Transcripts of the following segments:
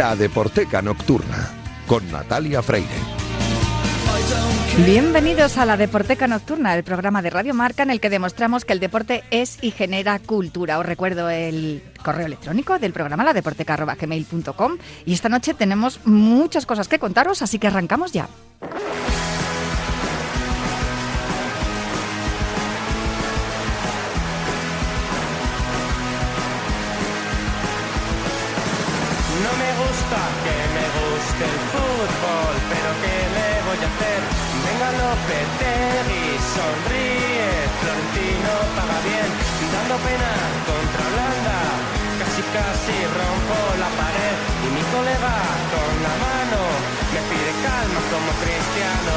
La Deporteca Nocturna, con Natalia Freire. Bienvenidos a la Deporteca Nocturna, el programa de Radio Marca en el que demostramos que el deporte es y genera cultura. Os recuerdo el correo electrónico del programa, ladeporteca.gmail.com y esta noche tenemos muchas cosas que contaros, así que arrancamos ya. Venga Lopetegui, sonríe, Florentino paga bien, dando pena contra Holanda, casi casi rompo la pared y mi colega con la mano me pide calma como cristiano.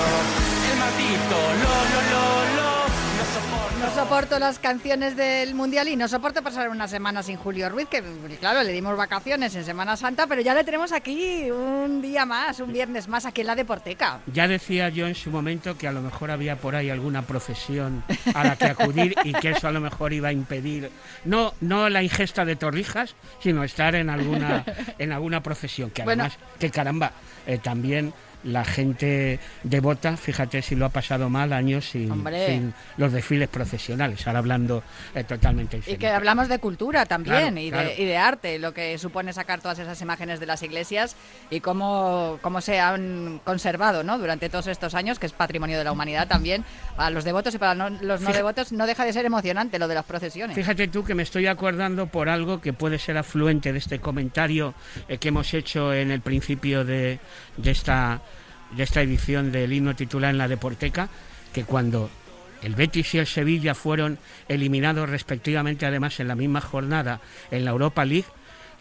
El maldito lo lo lo lo. No soporto las canciones del Mundial y no soporto pasar una semana sin Julio Ruiz, que claro, le dimos vacaciones en Semana Santa, pero ya le tenemos aquí un día más, un viernes más aquí en la Deporteca. Ya decía yo en su momento que a lo mejor había por ahí alguna profesión a la que acudir y que eso a lo mejor iba a impedir no no la ingesta de torrijas, sino estar en alguna en alguna profesión que Bueno. además que caramba eh, también la gente devota, fíjate si lo ha pasado mal años sin, sin los desfiles profesionales, ahora hablando eh, totalmente en Y que hablamos de cultura también Claro, y, claro. De, y de arte, lo que supone sacar todas esas imágenes de las iglesias y cómo, cómo se han conservado ¿no? durante todos estos años, que es patrimonio de la humanidad también. Para los devotos y para no- los no devotos no deja de ser emocionante lo de las procesiones. Fíjate tú que me estoy acordando por algo que puede ser afluente de este comentario eh, que hemos hecho en el principio de, de esta, de esta edición del himno titular en la Deporteca, que cuando el Betis y el Sevilla fueron eliminados respectivamente, además en la misma jornada en la Europa League,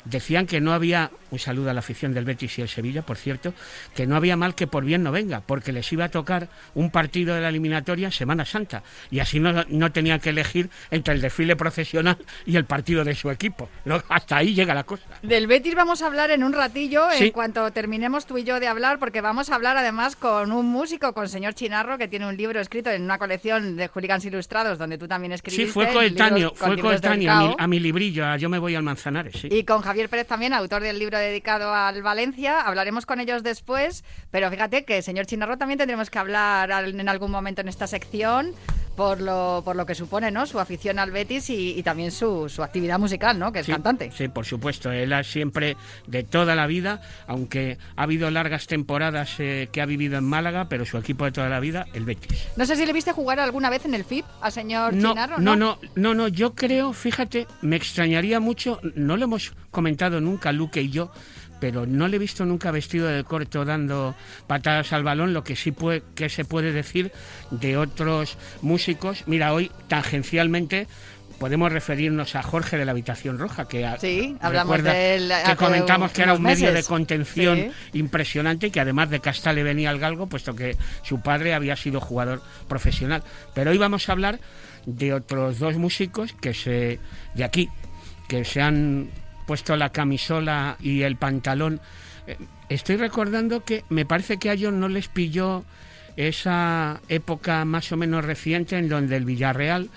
decían que no había, un saludo a la afición del Betis y el Sevilla, por cierto, que no había mal que por bien no venga, porque les iba a tocar un partido de la eliminatoria Semana Santa, y así no, no tenían que elegir entre el desfile profesional y el partido de su equipo. No, hasta ahí llega la cosa. Del Betis vamos a hablar en un ratillo, en cuanto terminemos tú y yo de hablar, porque vamos a hablar además con un músico, con señor Chinarro, que tiene un libro escrito en una colección de hooligans ilustrados, donde tú también escribiste. Sí, fue coetáneo, fue coetáneo a mi, a mi librillo, a Yo me voy al Manzanares, sí. Y con Javier Pérez también, autor del libro dedicado al Valencia. Hablaremos con ellos después, pero fíjate que, señor Chinarro, también tendremos que hablar en algún momento en esta sección por lo, por lo que supone ¿no? su afición al Betis y, y también su, su actividad musical, ¿no? que es Sí, cantante. Sí, por supuesto. Él ha siempre, de toda la vida, aunque ha habido largas temporadas eh, que ha vivido en Málaga, pero su equipo de toda la vida, el Betis. No sé si le viste jugar alguna vez en el FIP al señor No, Chinarro. no, no, no, no, yo creo, fíjate, me extrañaría mucho, no lo hemos comentado nunca Luque y yo, pero no le he visto nunca vestido de corto dando patadas al balón, lo que sí puede, que se puede decir de otros músicos. Mira, hoy tangencialmente podemos referirnos a Jorge de la Habitación Roja, que Sí, hablamos de él que comentamos que era un medio de contención Sí. impresionante y que además de Casta le venía al galgo, puesto que su padre había sido jugador profesional. Pero hoy vamos a hablar de otros dos músicos que se de aquí que se han puesto la camisola y el pantalón. Eh, Estoy recordando que me parece que a ellos no les pilló esa época más o menos reciente en donde el Villarreal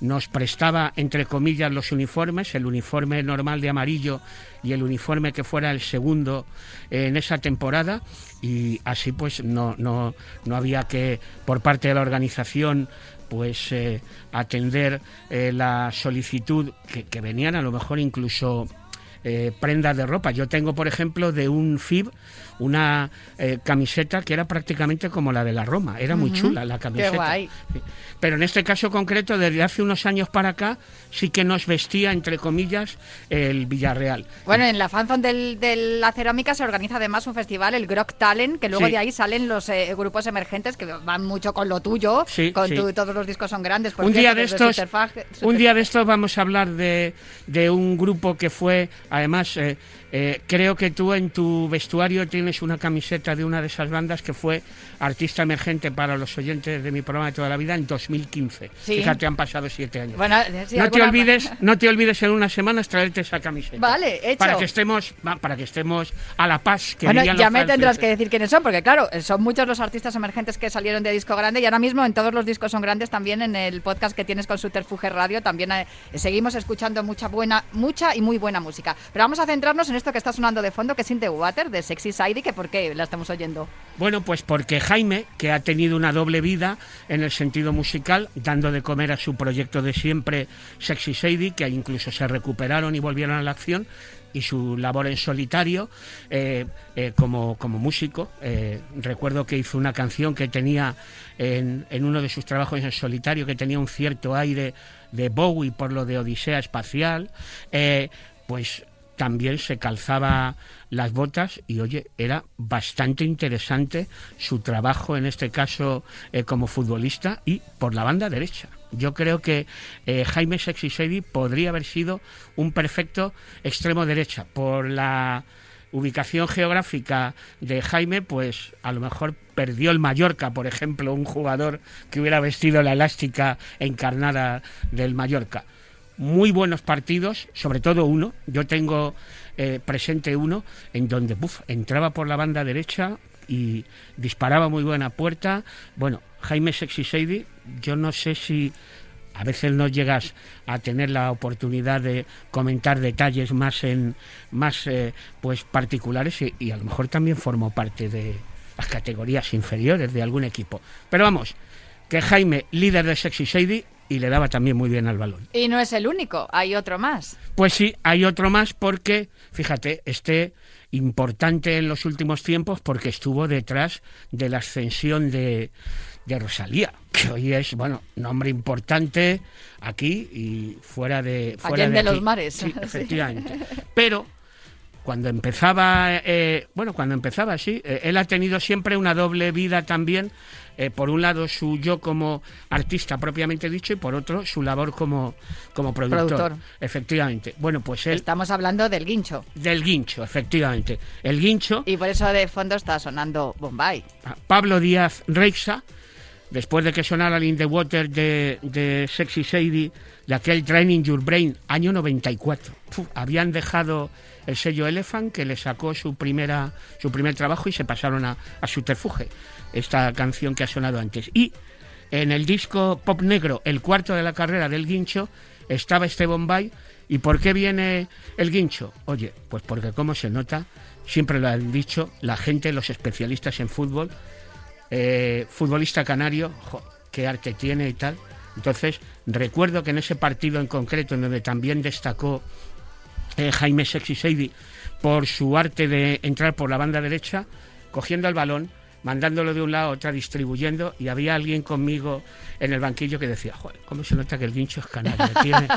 nos prestaba, entre comillas, los uniformes, el uniforme normal de amarillo y el uniforme que fuera el segundo en esa temporada y así pues no, no, no había que, por parte de la organización, pues eh, atender eh, la solicitud que venían a lo mejor incluso eh, prendas de ropa. Yo tengo, por ejemplo, de un FIB una eh, camiseta que era prácticamente como la de la Roma. Era muy chula la camiseta. guay. Pero en este caso concreto, desde hace unos años para acá, sí que nos vestía, entre comillas, el Villarreal. Bueno, en la fanzone del- de la cerámica se organiza además un festival, el Grok Talent, que luego Sí. de ahí salen los eh, grupos emergentes que van mucho con lo tuyo, Sí, con sí. tu- todos los discos son grandes. por un cierto, día de estos un día de estos vamos a hablar de, de un grupo que fue además eh, eh, creo que tú en tu vestuario tienes una camiseta de una de esas bandas que fue artista emergente para los oyentes de mi programa de toda la vida en 2015 Sí. fíjate han pasado siete años Bueno, eh, no te olvides no te olvides en unas semanas traerte esa camiseta Vale, hecho. para que estemos para que estemos a la paz que Bueno, ya los me tendrás que decir quiénes son, porque claro, son muchos los artistas emergentes que salieron de disco grande y ahora mismo en todos los discos son grandes también en el podcast que tienes con Subterfuge Radio también eh, seguimos escuchando mucha buena, mucha y muy buena música. Pero vamos a centrarnos en esto que está sonando de fondo, que es In the Water, de Sexy Sadie, que por qué la estamos oyendo. Bueno, pues porque Jaime, que ha tenido una doble vida en el sentido musical, dando de comer a su proyecto de siempre Sexy Sadie, que incluso se recuperaron y volvieron a la acción, y su labor en solitario eh, eh, como, como, músico. Eh, recuerdo que hizo una canción que tenía en, en, uno de sus trabajos en solitario, que tenía un cierto aire de Bowie por lo de Odisea Espacial. pues también se calzaba las botas y oye, era bastante interesante su trabajo en este caso como futbolista y por la banda derecha. Yo creo que eh, Jaime Sexisedi podría haber sido un perfecto extremo derecha. Por la ubicación geográfica de Jaime, pues a lo mejor perdió el Mallorca, por ejemplo, un jugador que hubiera vestido la elástica encarnada del Mallorca. Muy buenos partidos, sobre todo uno. Yo tengo eh, presente uno en donde entraba por la banda derecha y disparaba muy buena puerta. Bueno, Jaime Sexy yo no sé si a veces no llegas a tener la oportunidad de comentar detalles más en más eh, pues particulares y, y, a lo mejor también formó parte de las categorías inferiores de algún equipo. Pero vamos, que Jaime, líder de Sexy Shady, y le daba también muy bien al balón. Y no es el único, hay otro más. Pues sí, hay otro más porque, fíjate, este importante en los últimos tiempos porque estuvo detrás de la ascensión de, de Rosalía, que hoy es, bueno, nombre importante aquí y fuera de... Fuera de, los mares. Sí, efectivamente. Pero cuando empezaba, eh, bueno, cuando empezaba, sí, eh, él ha tenido siempre una doble vida también. Eh, por un lado, su yo como artista propiamente dicho y por otro, su labor como, como productor. Efectivamente. Bueno, pues él. Estamos hablando del guincho. Del guincho, efectivamente. El guincho. Y por eso de fondo está sonando Bombay. Pablo Díaz Reixa después de que sonara el In the Water de, de Sexy Sadie, de aquel Training Your Brain, año 94. habían dejado el sello Elephant, que le sacó su, primera, su primer trabajo y se pasaron a, a Subterfuge, esta canción que ha sonado antes. Y en el disco Pop Negro, el cuarto de la carrera del Guincho, estaba este Bombay. ¿Y por qué viene el Guincho? Oye, pues porque como se nota, siempre lo han dicho la gente, los especialistas en fútbol, eh, futbolista canario, qué arte tiene y tal. Entonces, recuerdo que en ese partido en concreto, en donde también destacó eh, Jaime Sexy Sadie por su arte de entrar por la banda derecha, cogiendo el balón, mandándolo de un lado a otro, distribuyendo, y había alguien conmigo en el banquillo que decía, joder, ¿cómo se nota que el guincho es canario?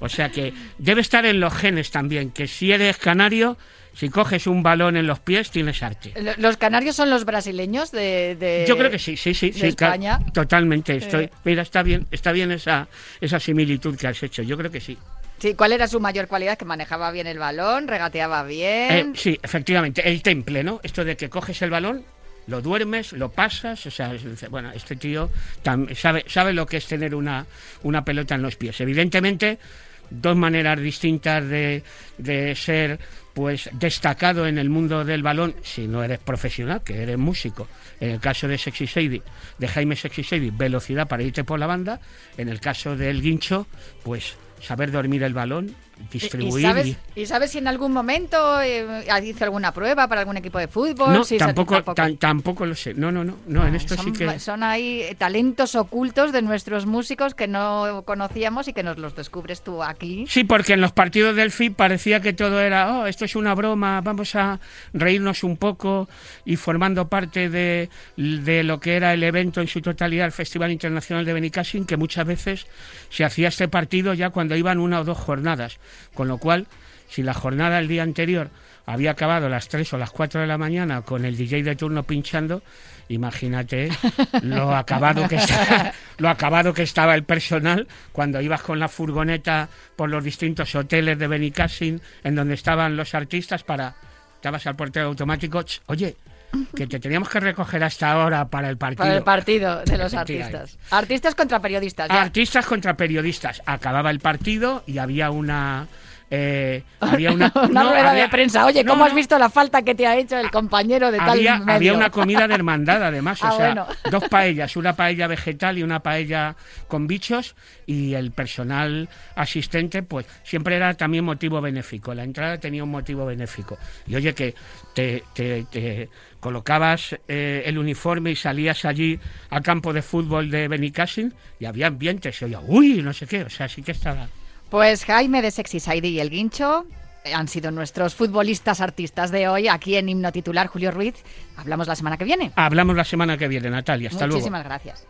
O sea que debe estar en los genes también, que si eres canario, si coges un balón en los pies, tienes arte. ¿Los canarios son los brasileños de, Yo creo que sí, sí, sí. España. Totalmente. Estoy, Mira, está bien, está bien esa, esa similitud que has hecho. Yo creo que sí. Sí, ¿cuál era su mayor cualidad? Que manejaba bien el balón, regateaba bien. Eh, sí, efectivamente, el temple, ¿no? Esto de que coges el balón, lo duermes, lo pasas, o sea, bueno, este tío sabe, sabe lo que es tener una, una pelota en los pies. Evidentemente, dos maneras distintas de, de ser pues destacado en el mundo del balón si no eres profesional, que eres músico. En el caso de Sexy Sadie, de Jaime Sexy Sadie, velocidad para irte por la banda. En el caso del guincho, pues saber dormir el balón, distribuir. ¿Y, sabes, si en algún momento eh, hizo alguna prueba para algún equipo de fútbol? No, tampoco, tampoco. lo sé. No, no, no. no en esto son, sí que... Son ahí talentos ocultos de nuestros músicos que no conocíamos y que nos los descubres tú aquí. Sí, porque en los partidos del FIP parecía que todo era, oh, esto es una broma, vamos a reírnos un poco y formando parte de, de lo que era el evento en su totalidad, el Festival Internacional de Benicassin, que muchas veces se hacía este partido ya cuando iban una o dos jornadas. Con lo cual, si la jornada el día anterior había acabado a las 3 o las 4 de la mañana con el DJ de turno pinchando, imagínate lo acabado que lo acabado que estaba el personal cuando ibas con la furgoneta por los distintos hoteles de Benicassin en donde estaban los artistas para estabas al portero automático, oye, que te teníamos que recoger hasta ahora para el partido. Para el partido de los artistas. Artistas contra periodistas. Artistas contra periodistas. Acababa el partido y había una eh, había una, una no, rueda había- de prensa. Oye, no, ¿cómo has visto la falta que te ha hecho el compañero de tal había, medio? había una comida de hermandad, además. Ah, o sea, bueno. dos paellas, una paella vegetal y una paella con bichos. Y el personal asistente, pues siempre era también motivo benéfico. La entrada tenía un motivo benéfico. Y oye, que te, te- te colocabas eh, el uniforme y salías allí al campo de fútbol de Benicassin y había ambiente. Se oía, uy, no sé qué. O sea, sí que estaba. Pues Jaime de Sexy Saidi y el Guincho han sido nuestros futbolistas artistas de hoy aquí en Himno Titular Julio Ruiz. Hablamos la semana que viene. Hablamos la semana que viene, Natalia. Hasta luego. Muchísimas gracias.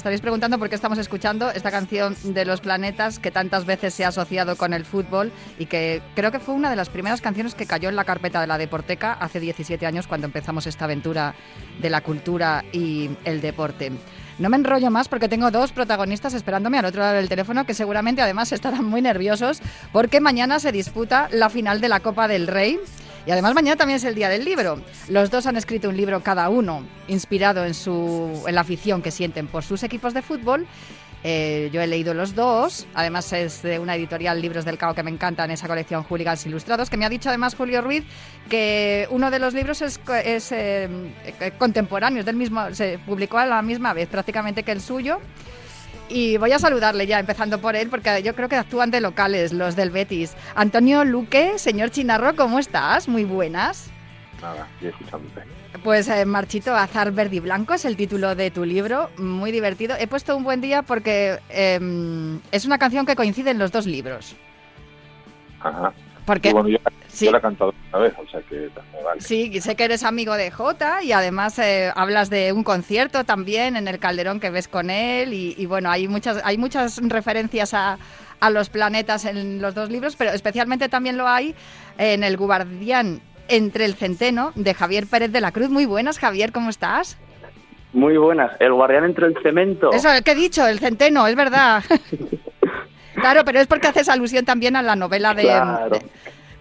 Estaréis preguntando por qué estamos escuchando esta canción de Los Planetas que tantas veces se ha asociado con el fútbol y que creo que fue una de las primeras canciones que cayó en la carpeta de la Deporteca hace 17 años cuando empezamos esta aventura de la cultura y el deporte. No me enrollo más porque tengo dos protagonistas esperándome al otro lado del teléfono que seguramente además estarán muy nerviosos porque mañana se disputa la final de la Copa del Rey. Y además mañana también es el día del libro. Los dos han escrito un libro cada uno, inspirado en, su, en la afición que sienten por sus equipos de fútbol. Eh, yo he leído los dos, además es de una editorial Libros del Cao que me encantan, esa colección Hooligans Ilustrados, que me ha dicho además Julio Ruiz que uno de los libros es, eh, eh, contemporáneo, del mismo, se publicó a la misma vez prácticamente que el suyo. Y voy a saludarle ya, empezando por él, porque yo creo que actúan de locales los del Betis. Antonio Luque, señor Chinarro, ¿cómo estás? Muy buenas. Nada, y escuchándote. Pues eh, Marchito Azar Verde y Blanco es el título de tu libro, muy divertido. He puesto un buen día porque em, es una canción que coincide en los dos libros. Ajá. Porque Y bueno, yo, sí. yo la he cantado una vez, o sea que también vale. Sí, sé que eres amigo de Jota y además eh, hablas de un concierto también en el Calderón que ves con él y, y bueno, hay muchas, hay muchas referencias a, a los planetas en los dos libros, pero especialmente también lo hay en El Guardián entre el Centeno de Javier Pérez de la Cruz. Muy buenas, Javier, ¿cómo estás? Muy buenas. El guardián entre el cemento. Eso, ¿qué he dicho? El Centeno, es verdad. claro, pero es porque haces alusión también a la novela de... Claro. de-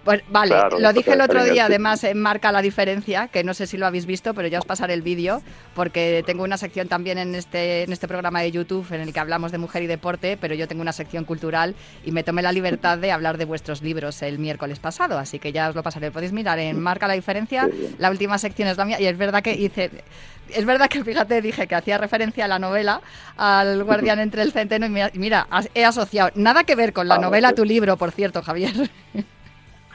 pues vale, Claro, lo dije el otro día, además eh, marca la diferencia, que no sé si lo habéis visto, pero ya os pasaré el vídeo, porque tengo una sección también en este, en este programa de YouTube en el que hablamos de mujer y deporte, pero yo tengo una sección cultural y me tomé la libertad de hablar de vuestros libros el miércoles pasado, así que ya os lo pasaré. Podéis mirar en Marca la diferencia, la última sección es la mía, y es verdad que hice... Es verdad que, fíjate, dije que hacía referencia a la novela, al guardián entre el centeno, y mira, he asociado. Nada que ver con la Vamos, novela, tu libro, por cierto, Javier.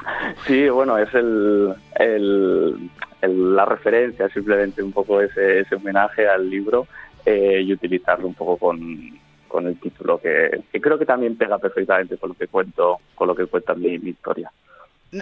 Sí, bueno, es el, el- la referencia, simplemente un poco ese, ese homenaje al libro eh, y utilizarlo un poco con, con el título que, creo que también pega perfectamente con lo que cuento, con lo que cuenta mi historia.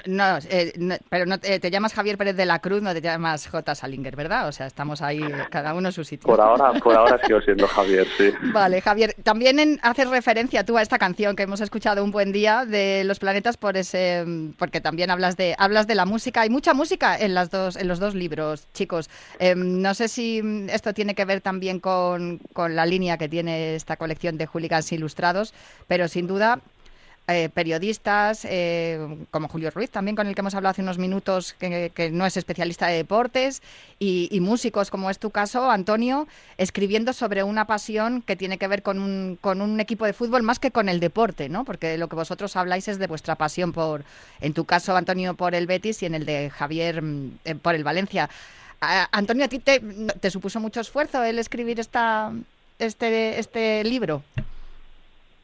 No, eh, no, pero no, te te llamas Javier Pérez de la Cruz, no te llamas J. Salinger, ¿verdad? O sea, estamos ahí, cada uno en su sitio. Por ahora, por ahora sigo siendo Javier, sí. Vale, Javier, también en- haces referencia tú a esta canción que hemos escuchado un buen día de Los Planetas por ese porque también hablas de hablas de la música, hay mucha música en las dos en los dos libros, chicos. Em, no sé si esto tiene que ver también con, con la línea que tiene esta colección de hooligans ilustrados, pero sin duda eh, periodistas eh, como Julio Ruiz, también con el que hemos hablado hace unos minutos, que, no es especialista de deportes, y, y músicos, como es tu caso, Antonio, escribiendo sobre una pasión que tiene que ver con un, con un equipo de fútbol más que con el deporte, ¿no? Porque lo que vosotros habláis es de vuestra pasión por, en tu caso, Antonio, por el Betis y en el de Javier mm, eh, por el Valencia. Antonio, ¿a ti te, te supuso mucho esfuerzo el escribir esta, este, este libro?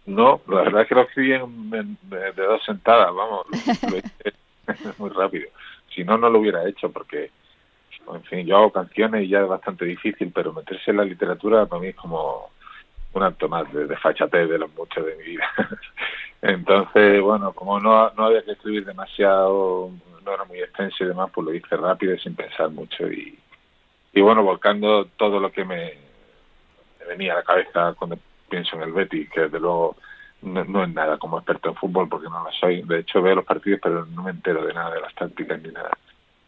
No, la verdad es que lo escribí en, en- de, de dos sentadas, vamos, lo, lo hice muy rápido. Si no, no lo hubiera hecho porque, en fin, yo hago canciones y ya es bastante difícil, pero meterse en la literatura para mí es como un acto más de, de fachatez de los muchos de mi vida. Entonces, bueno, como no, no había que escribir demasiado, no era muy extenso y demás, pues lo hice rápido y sin pensar mucho y, y bueno, volcando todo lo que me, me venía a la cabeza cuando pienso en el Betis, que desde luego no, no es nada como experto en fútbol porque no lo soy. De hecho, veo los partidos, pero no me entero de nada de las tácticas ni nada.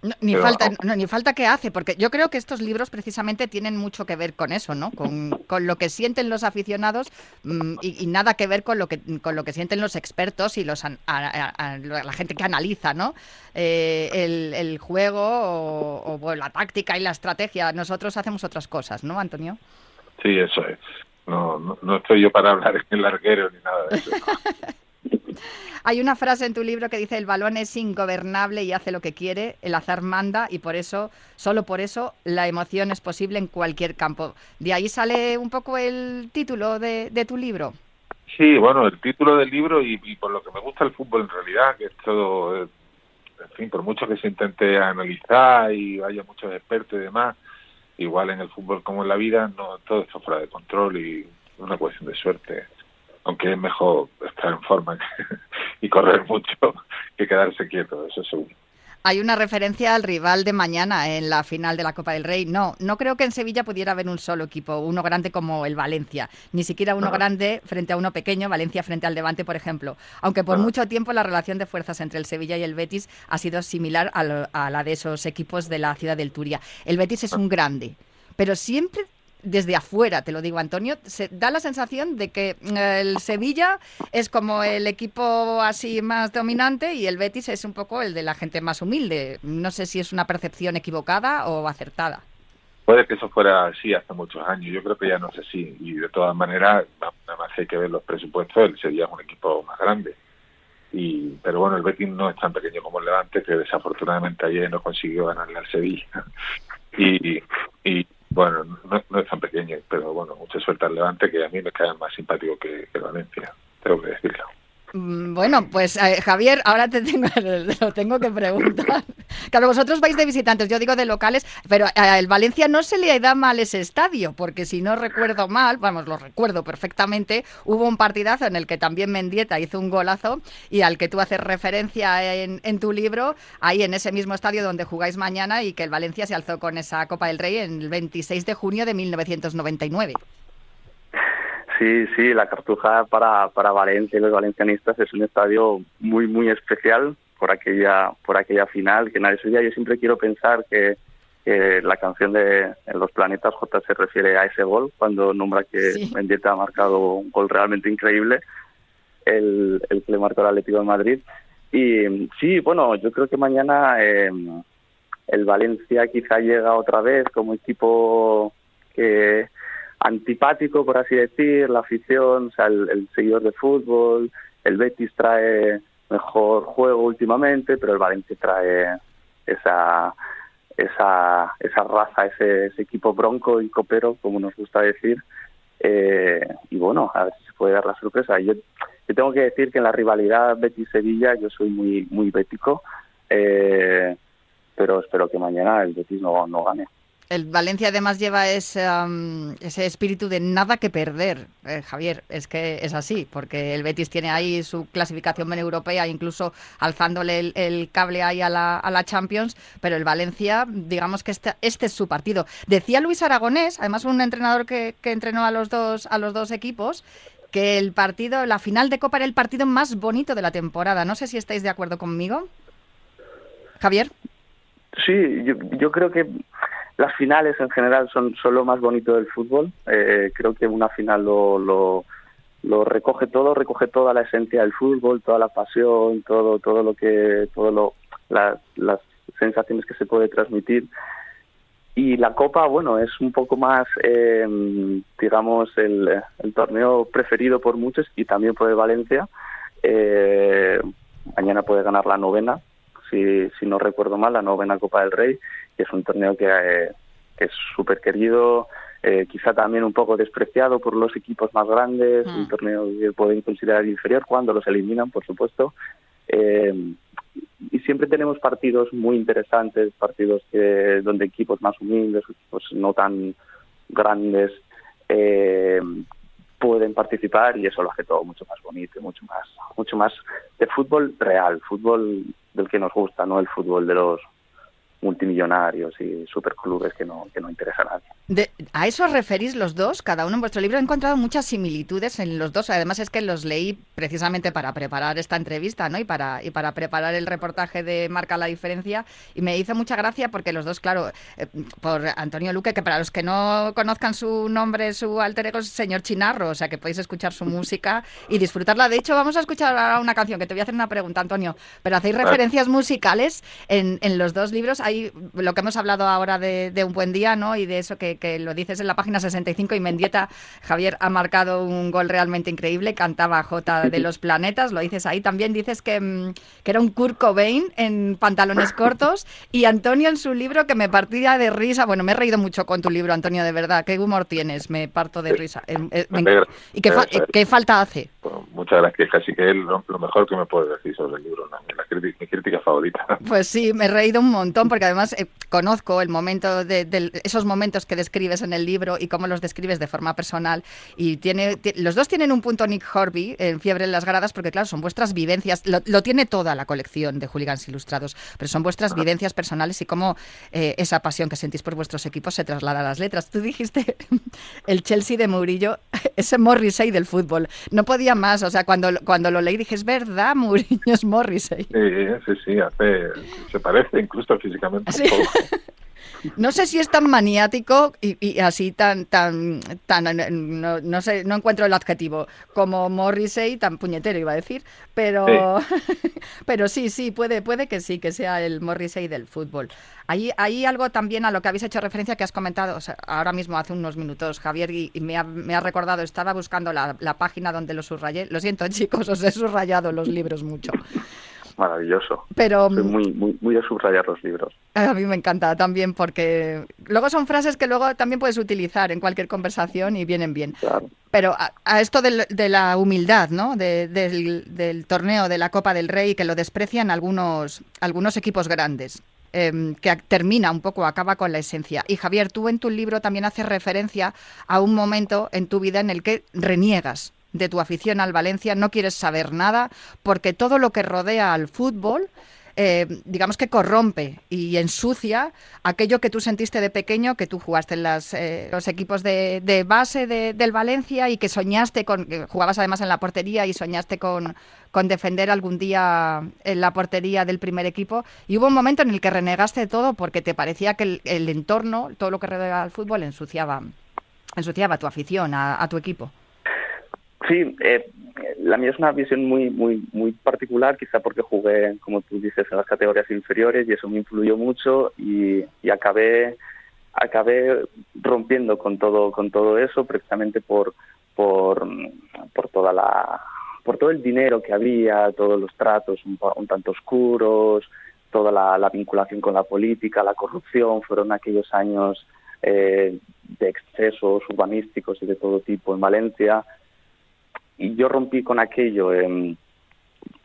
No, ni Pero, falta, no, ni falta que hace, porque yo creo que estos libros precisamente tienen mucho que ver con eso, ¿no? Con, con lo que sienten los aficionados mm, y, y nada que ver con lo que con lo que sienten los expertos y los an- a- a- a- la gente que analiza, ¿no? Eh, el, el juego o, o, bueno, la táctica y la estrategia. Nosotros hacemos otras cosas, ¿no, Antonio? Sí, eso es. No, no, no estoy yo para hablar en el larguero ni nada de eso. Hay una frase en tu libro que dice el balón es ingobernable y hace lo que quiere, el azar manda y por eso, solo por eso, la emoción es posible en cualquier campo. De ahí sale un poco el título de, de tu libro. Sí, bueno, el título del libro y, y por lo que me gusta el fútbol en realidad, que es todo, eh, en fin, por mucho que se intente analizar y haya muchos expertos y demás, igual en el fútbol como en la vida, no todo está fuera de control y una cuestión de suerte. Aunque es mejor estar en forma y correr mucho que quedarse quieto, eso seguro. Hay una referencia al rival de mañana en la final de la Copa del Rey. No, no creo que en Sevilla pudiera haber un solo equipo, uno grande como el Valencia, ni siquiera uno grande frente a uno pequeño, Valencia frente al Levante, por ejemplo. Aunque por mucho tiempo la relación de fuerzas entre el Sevilla y el Betis ha sido similar a, lo- a la de esos equipos de la ciudad del Turia. El Betis es un grande, pero siempre desde afuera, te lo digo Antonio, se da la sensación de que eh, el Sevilla es como el equipo así más dominante y el Betis es un poco el de la gente más humilde. No sé si es una percepción equivocada o acertada. Puede que eso fuera así hace muchos años, yo creo que ya no es así y de todas maneras, nada más hay que ver los presupuestos, el Sevilla es un equipo más grande. y Pero bueno, el Betis no es tan pequeño como el Levante, que desafortunadamente ayer no consiguió ganarle al Sevilla. y, y bueno, no, no es tan pequeño, pero bueno, mucha suerte al Levante, que a mí me cae más simpático que, Valencia, tengo que decirlo. Mm, Bueno, pues eh, Javier, ahora te tengo, lo tengo que preguntar. Claro, vosotros vais de visitantes, yo digo de locales, pero a el Valencia no se le da mal ese estadio, porque si no recuerdo mal, vamos, lo recuerdo perfectamente, hubo un partidazo en el que también Mendieta hizo un golazo y al que tú haces referencia en, en tu libro, ahí en ese mismo estadio donde jugáis mañana y que el Valencia se alzó con esa Copa del Rey en el 26 de junio de 1999. Sí, sí, la Cartuja para, para Valencia y los valencianistas es un estadio muy, muy especial por aquella, por aquella final, que nadie sabía. Yo siempre quiero pensar que, que la canción de En los planetas J se refiere a ese gol, cuando nombra que Sí. Mendieta ha marcado un gol realmente increíble, el, el que le marcó el Atlético de Madrid. Y sí, bueno, yo creo que mañana eh, el Valencia quizá llega otra vez como equipo que antipático, por así decir, la afición, o sea, el, seguidor de fútbol, el Betis trae mejor juego últimamente, pero el Valencia trae esa esa esa raza, ese, ese equipo bronco y copero, como nos gusta decir, eh, y bueno, a ver si se puede dar la sorpresa. Yo, yo tengo que decir que en la rivalidad Betis-Sevilla yo soy muy muy bético, eh, pero espero que mañana el Betis no, no gane. El Valencia además lleva ese, ese espíritu de nada que perder, eh, Javier. Es que es así, porque el Betis tiene ahí su clasificación europea, incluso alzándole el, cable ahí a la, a la Champions, pero el Valencia, digamos que este, este es su partido. Decía Luis Aragonés, además un entrenador que, que entrenó a los dos, a los dos equipos, que el partido, la final de Copa era el partido más bonito de la temporada. No sé si estáis de acuerdo conmigo. Javier. Sí, yo creo que las finales en general son, son lo más bonito del fútbol. Eh, creo que una final lo, lo, lo recoge todo, recoge toda la esencia del fútbol, toda la pasión, todo, todo lo que, todo lo, las, las sensaciones que se puede transmitir. Y la Copa, bueno, es un poco más, eh, digamos, el, el torneo preferido por muchos y también por el Valencia. Eh, mañana puede ganar la novena, si, si no recuerdo mal, la novena Copa del Rey, que es un torneo que, eh, que es súper querido, eh, quizá también un poco despreciado por los equipos más grandes, Mm. un torneo que pueden considerar inferior cuando los eliminan, por supuesto. Eh, y siempre tenemos partidos muy interesantes, partidos que, donde equipos más humildes, equipos no tan grandes, eh, pueden participar y eso lo hace todo mucho más bonito, mucho más, mucho más de fútbol real, fútbol del que nos gusta, no el fútbol de los multimillonarios y superclubes que no, que no interesa a nadie. De- ¿A eso os referís los dos? Cada uno en vuestro libro. He encontrado muchas similitudes en los dos. Además es que los leí precisamente para preparar esta entrevista ¿no? y, para, y para preparar el reportaje de Marca la Diferencia. Y me hizo mucha gracia porque los dos, claro, eh, por Antonio Luque, que para los que no conozcan su nombre, su alter ego es señor Chinarro, o sea que podéis escuchar su música y disfrutarla. De hecho, vamos a escuchar ahora una canción que te voy a hacer una pregunta, Antonio. Pero hacéis referencias musicales en, en los dos libros. Hay lo que hemos hablado ahora de, de Un Buen Día, ¿no? Y de eso que, que lo dices en la página 65 y Mendieta, Javier, ha marcado un gol realmente increíble. Cantaba J de los Planetas, lo dices ahí. También dices que, mm, que era un Kurt Cobain en pantalones cortos. Y Antonio en su libro que me partía de risa. Bueno, me he reído mucho con tu libro, Antonio, de verdad. ¿Qué humor tienes? Me parto de risa. Eh, eh, Me. ¿Y qué, fa- qué falta hace? Pues muchas gracias, casi que es lo, lo mejor que me puede decir sobre el libro, la crítica, mi crítica favorita. Pues sí, me he reído un montón porque además eh, conozco el momento de, del- esos momentos que describes en el libro y cómo los describes de forma personal. Y tiene, ti- los dos tienen un punto Nick Horby en Fiebre en las Gradas porque claro, son vuestras vivencias. Lo, lo tiene toda la colección de Hooligans Ilustrados, pero son vuestras vivencias personales y cómo eh, esa pasión que sentís por vuestros equipos se traslada a las letras. Tú dijiste el Chelsea de Murillo, ese Morrissey del fútbol. No podía más, o sea, cuando, cuando lo leí dije, es verdad, Murillo es Morrissey. Sí, sí, sí, hace, se parece incluso físicamente Sí. No sé si es tan maniático y, y así tan, tan, tan, eh, no, no sé, no encuentro el adjetivo como Morrissey, tan puñetero iba a decir, pero, pero sí, sí, puede, puede que sí, que sea el Morrissey del fútbol. Hay, hay algo también a lo que habéis hecho referencia que has comentado o sea, ahora mismo hace unos minutos, Javier, y, y me, ha, me ha recordado, estaba buscando la, la página donde lo subrayé. Lo siento, chicos, os he subrayado los libros mucho. Maravilloso. Pero Soy muy, muy, muy de subrayar los libros. A mí me encanta también porque luego son frases que luego también puedes utilizar en cualquier conversación y vienen bien. Claro. Pero a, a esto del- de, la humildad, ¿no? De- del, del torneo de la Copa del Rey que lo desprecian algunos, algunos equipos grandes. em, que termina un poco, acaba con la esencia. Y Javier, tú en tu libro también haces referencia a un momento en tu vida en el que reniegas de tu afición al Valencia, no quieres saber nada, porque todo lo que rodea al fútbol eh, digamos que corrompe y ensucia aquello que tú sentiste de pequeño, que tú jugaste en las, eh, los equipos de, de base de- del Valencia y que soñaste con, que jugabas además en la portería y soñaste con, con defender algún día en la portería del primer equipo. Y hubo un momento en el que renegaste de todo porque te parecía que el, entorno, todo lo que rodea al fútbol, ensuciaba, ensuciaba tu afición a tu equipo. Sí, eh, la mía es una visión muy, muy, muy particular, quizá porque jugué, como tú dices, en las categorías inferiores y eso me influyó mucho y, y acabé, acabé rompiendo con todo, con todo eso, precisamente por, por, por toda la, por todo el dinero que había, todos los tratos un, un tanto oscuros, toda la, la vinculación con la política, la corrupción, fueron aquellos años eh, de excesos urbanísticos y de todo tipo en Valencia y yo rompí con aquello. em,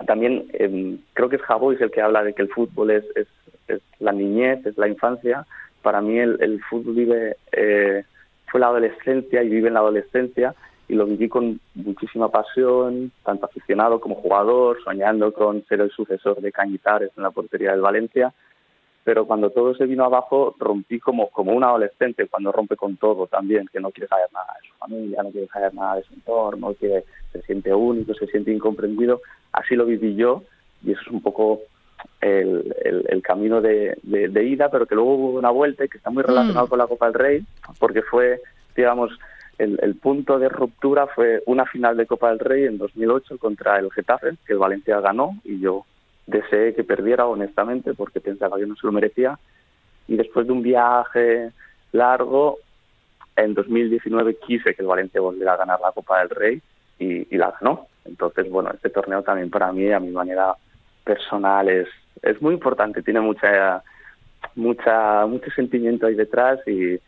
también em, creo que es Javois el que habla de que el fútbol es, es, la niñez, es la infancia. Para mí el, el fútbol vive eh, fue la adolescencia y vive en la adolescencia y lo viví con muchísima pasión, tanto aficionado como jugador, soñando con ser el sucesor de Cañizares en la portería del Valencia pero cuando todo se vino abajo rompí como, como un adolescente, cuando rompe con todo también, que no quiere saber nada de su familia, no quiere saber nada de su entorno, que se siente único, se siente incomprendido. Así lo viví yo y eso es un poco el, el, el camino de, de, de ida, pero que luego hubo una vuelta y que está muy relacionado Mm. con la Copa del Rey, porque fue, digamos, el, el punto de ruptura fue una final de Copa del Rey en 2008 contra el Getafe, que el Valencia ganó y yo deseé que perdiera honestamente porque pensaba que no se lo merecía. Y después de un viaje largo, en 2019 quise que el Valencia volviera a ganar la Copa del Rey y, la ganó. Entonces, bueno, este torneo también para mí, a mi manera personal, es, es muy importante. Tiene mucha, mucha, mucho sentimiento ahí detrás y,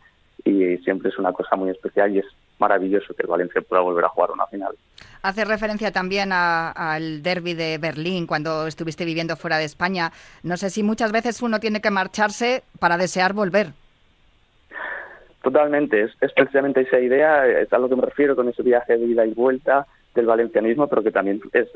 y siempre es una cosa muy especial y es maravilloso que el Valencia pueda volver a jugar una final. Hace referencia también a- al derby de Berlín cuando estuviste viviendo fuera de España. No sé si muchas veces uno tiene que marcharse para desear volver. Totalmente, es, es precisamente esa idea, es a lo que me refiero con ese viaje de ida y vuelta del valencianismo, pero que también es-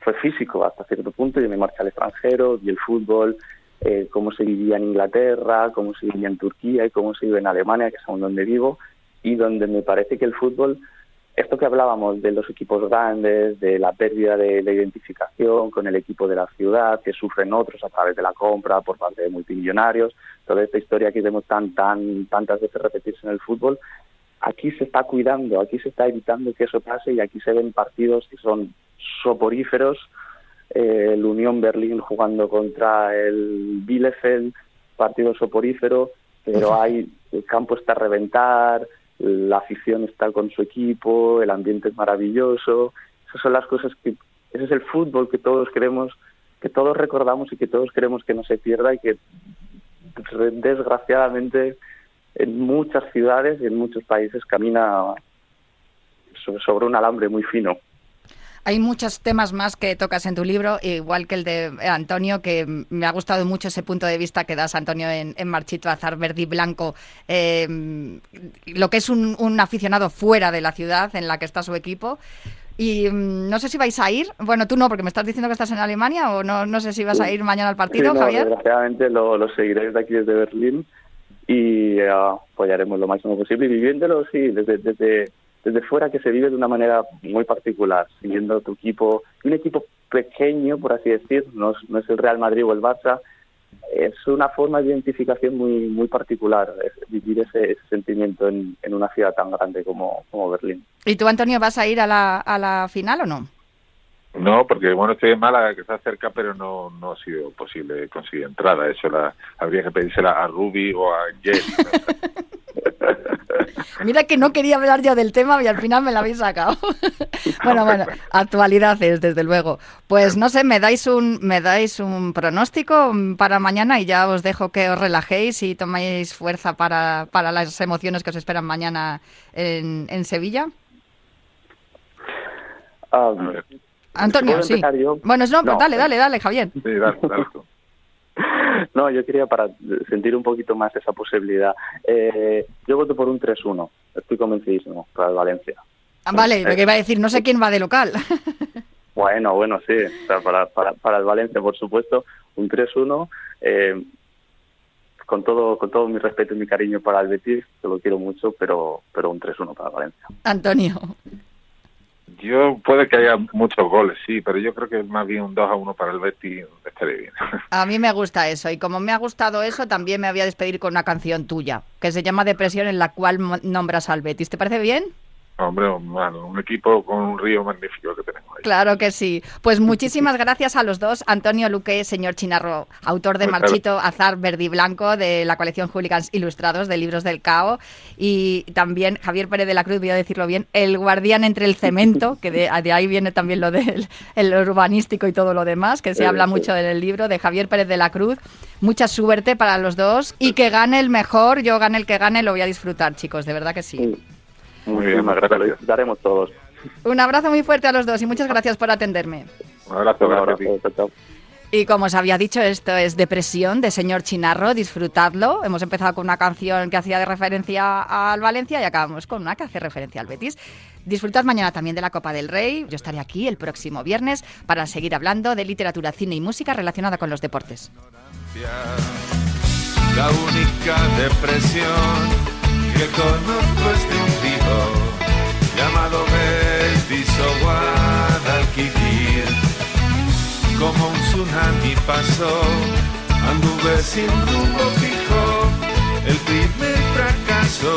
fue físico hasta cierto punto. Yo me marché al extranjero, vi el fútbol, eh, cómo se vivía en Inglaterra, cómo se vivía en Turquía y cómo se vive en Alemania, que es aún donde vivo, y donde me parece que el fútbol, esto que hablábamos de los equipos grandes, de la pérdida de la identificación con el equipo de la ciudad, que sufren otros a través de la compra por parte de multimillonarios, toda esta historia que vemos tan, tan, tantas veces repetirse en el fútbol, aquí se está cuidando, aquí se está evitando que eso pase y aquí se ven partidos que son soporíferos, eh, el Unión Berlín jugando contra el Bielefeld, partido soporífero, pero hay el campo está a reventar, la afición está con su equipo, el ambiente es maravilloso, esas son las cosas que ese es el fútbol que todos queremos, que todos recordamos y que todos queremos que no se pierda y que desgraciadamente en muchas ciudades y en muchos países camina so- sobre un alambre muy fino. Hay muchos temas más que tocas en tu libro, igual que el de Antonio, que me ha gustado mucho ese punto de vista que das, Antonio, en, en Marchito Azar Verde y Blanco. eh, lo que es un, un aficionado fuera de la ciudad en la que está su equipo. Y mm, no sé si vais a ir. Bueno, tú no, porque me estás diciendo que estás en Alemania, o no, no sé si vas a ir mañana al partido, Sí, no, Javier. Desgraciadamente lo, lo seguiré desde aquí, desde Berlín, y eh, apoyaremos lo máximo posible. Y viviéndolo, sí, desde, desde, desde fuera que se vive de una manera muy particular, siguiendo tu equipo, un equipo pequeño, por así decir, no es, no es el Real Madrid o el Barça, es una forma de identificación muy muy particular, es vivir ese, ese sentimiento en, en una ciudad tan grande como, como Berlín. ¿Y tú, Antonio, vas a ir a la, a la final o no? No, porque bueno, estoy en Málaga, que está cerca, pero no, no ha sido posible conseguir entrada. Eso la, habría que pedírsela a Ruby o a Jet. Mira que no quería hablar yo del tema y al final me la habéis sacado. bueno, bueno, actualidad es, desde luego. Pues no sé, me dais un, me dais un pronóstico para mañana y ya os dejo que os relajéis y toméis fuerza para, para las emociones que os esperan mañana en, en Sevilla. Ah, Antonio, ¿Puedo sí. yo? Bueno, no, pues No. dale, dale, dale, Javier. Sí, dale, dale tú. No, yo quería para sentir un poquito más esa posibilidad. Eh, yo voto por un 3-1. Estoy convencidísimo para el Valencia. Ah, Vale, Eh, lo que iba a decir, no sé quién va de local. Bueno, bueno, sí. O sea, para, para, para el Valencia, por supuesto, un 3-1. Eh, con todo con todo mi respeto y mi cariño para el Betis, que lo quiero mucho, pero pero un 3-1 para el Valencia. Antonio. Yo puede que haya muchos goles, sí, pero yo creo que más bien un 2 a 1 para el Betis estaría bien. A mí me gusta eso y como me ha gustado eso, también me voy a despedir con una canción tuya que se llama Depresión en la cual nombras al Betis. ¿Te parece bien? Hombre, bueno, un equipo con un río magnífico que tenemos ahí. Claro que sí. Pues muchísimas gracias a los dos. Antonio Luque, señor Chinarro, autor de Marchito Azar Verde y Blanco, de la colección Hooligans Ilustrados de Libros del Cao. Y también Javier Pérez de la Cruz, voy a decirlo bien, el guardián entre el cemento, que de, de ahí viene también lo del el urbanístico y todo lo demás, que se Sí, habla sí. mucho en el libro de Javier Pérez de la Cruz. Mucha suerte para los dos y que gane el mejor. Yo gane el que gane, lo voy a disfrutar, chicos, de verdad que sí. Muy bien, muchas gracias. Disfrutaremos todos. Un abrazo muy fuerte a los dos y muchas gracias por atenderme. Un abrazo, Un abrazo. chao. Y como os había dicho, esto es Depresión de Señor Chinarro, disfrutadlo. Hemos empezado con una canción que hacía de referencia al Valencia y acabamos con una que hace referencia al Betis. Disfrutad mañana también de la Copa del Rey. Yo estaré aquí el próximo viernes para seguir hablando de literatura, cine y música relacionada con los deportes. La única depresión que conozco es de un río llamado Betis o Guadalquivir. Como un tsunami pasó, anduve sin rumbo fijo, el primer fracaso